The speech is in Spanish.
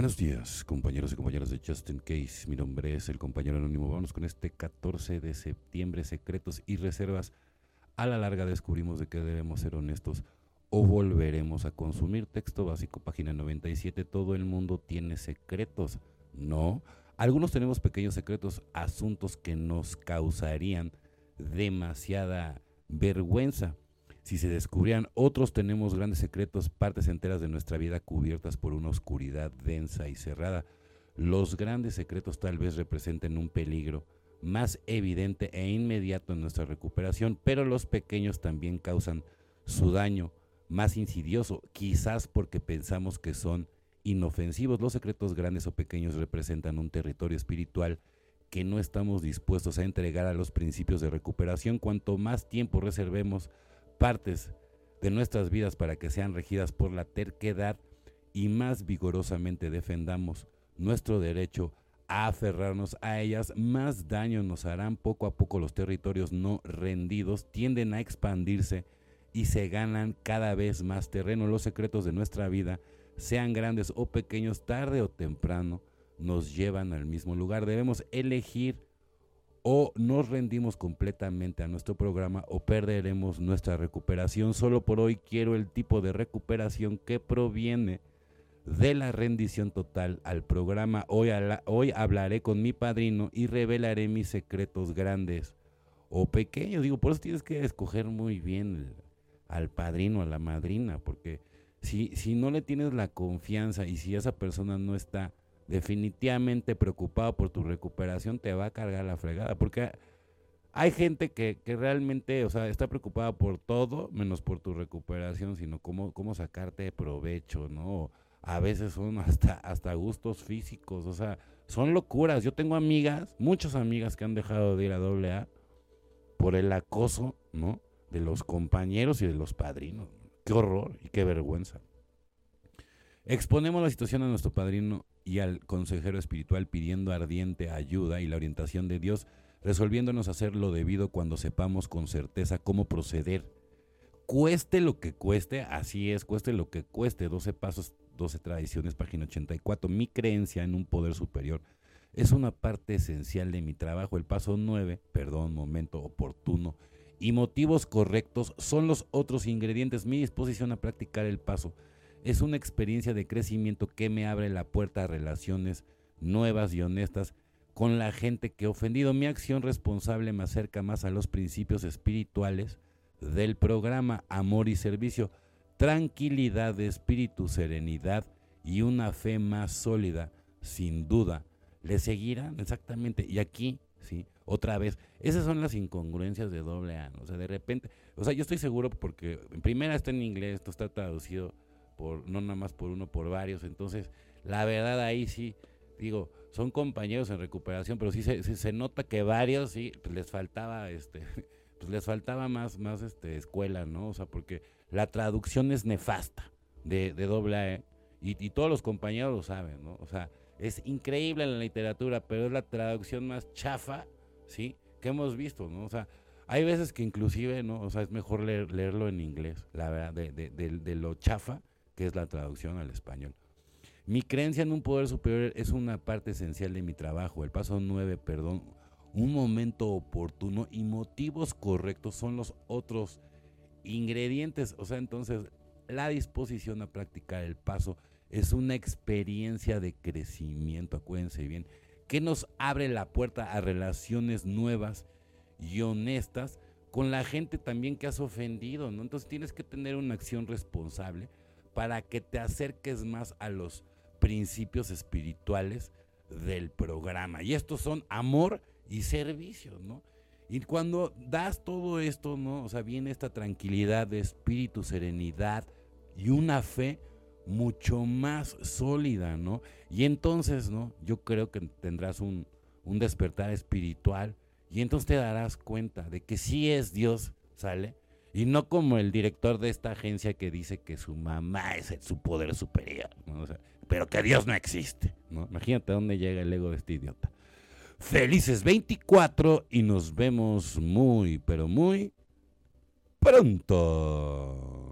Buenos días, compañeros y compañeras de Justin Case. Mi nombre es el compañero anónimo. Vamos con este 14 de septiembre, secretos y reservas. A la larga descubrimos de que debemos ser honestos o volveremos a consumir. Texto básico, página 97. Todo el mundo tiene secretos. No. Algunos tenemos pequeños secretos, asuntos que nos causarían demasiada vergüenza. Si se descubrían, otros tenemos grandes secretos, partes enteras de nuestra vida cubiertas por una oscuridad densa y cerrada. Los grandes secretos tal vez representen un peligro más evidente e inmediato en nuestra recuperación, pero los pequeños también causan su daño más insidioso, quizás porque pensamos que son inofensivos. Los secretos grandes o pequeños representan un territorio espiritual que no estamos dispuestos a entregar a los principios de recuperación. Cuanto más tiempo reservemos partes de nuestras vidas para que sean regidas por la terquedad y más vigorosamente defendamos nuestro derecho a aferrarnos a ellas, más daño nos harán poco a poco los territorios no rendidos, tienden a expandirse y se ganan cada vez más terreno. Los secretos de nuestra vida, sean grandes o pequeños, tarde o temprano, nos llevan al mismo lugar. Debemos elegir o nos rendimos completamente a nuestro programa o perderemos nuestra recuperación. Solo por hoy quiero el tipo de recuperación que proviene de la rendición total al programa. Hoy, hoy hablaré con mi padrino y revelaré mis secretos grandes o pequeños. Digo, por eso tienes que escoger muy bien al padrino, a la madrina, porque si, si no le tienes la confianza y si esa persona no está definitivamente preocupado por tu recuperación, te va a cargar la fregada. Porque hay gente que, realmente, o sea, está preocupada por todo, menos por tu recuperación, sino cómo, cómo sacarte de provecho, ¿no? A veces son hasta, hasta gustos físicos, o sea, son locuras. Yo tengo amigas, muchas amigas que han dejado de ir a AA por el acoso, ¿no? De los compañeros y de los padrinos. Qué horror y qué vergüenza. Exponemos la situación a nuestro padrino y al consejero espiritual pidiendo ardiente ayuda y la orientación de Dios, resolviéndonos hacer lo debido cuando sepamos con certeza cómo proceder. Cueste lo que cueste, así es, cueste lo que cueste. 12 pasos, 12 tradiciones, página 84. Mi creencia en un poder superior es una parte esencial de mi trabajo. El paso 9, perdón, momento oportuno y motivos correctos son los otros ingredientes. Mi disposición a practicar el paso es una experiencia de crecimiento que me abre la puerta a relaciones nuevas y honestas con la gente que he ofendido. Mi acción responsable me acerca más a los principios espirituales del programa Amor y Servicio, tranquilidad de espíritu, serenidad y una fe más sólida, sin duda. Le seguirán exactamente. Y aquí, sí, otra vez, esas son las incongruencias de doble A. O sea, de repente, o sea, yo estoy seguro porque en primera está en inglés, esto está traducido no nada más por uno, por varios. Entonces, la verdad ahí sí, digo, son compañeros en recuperación, pero sí se, se, nota que varios sí pues les faltaba este pues les faltaba más más este escuela, ¿no? O sea, porque la traducción es nefasta de, de doble ¿eh? y, todos los compañeros lo saben, ¿no? O sea, es increíble en la literatura, pero es la traducción más chafa, ¿sí? Que hemos visto, ¿no? O sea, hay veces que inclusive, ¿no? O sea, es mejor leerlo en inglés, la verdad, de, de, de lo chafa que es la traducción al español. Mi creencia en un poder superior es una parte esencial de mi trabajo. El paso 9, perdón, un momento oportuno y motivos correctos son los otros ingredientes. O sea, entonces la disposición a practicar el paso es una experiencia de crecimiento, acuérdense bien, que nos abre la puerta a relaciones nuevas y honestas con la gente también que has ofendido, ¿no? Entonces tienes que tener una acción responsable para que te acerques más a los principios espirituales del programa. Y estos son amor y servicio, ¿no? Y cuando das todo esto, ¿no? O sea, viene esta tranquilidad de espíritu, serenidad y una fe mucho más sólida, ¿no? Y entonces, ¿no? Yo creo que tendrás un, un despertar espiritual y entonces te darás cuenta de que sí es Dios, ¿sale? Y no como el director de esta agencia que dice que su mamá es su poder superior, pero que Dios no existe. ¿no? Imagínate dónde llega el ego de este idiota. Felices 24 y nos vemos muy, pero muy pronto.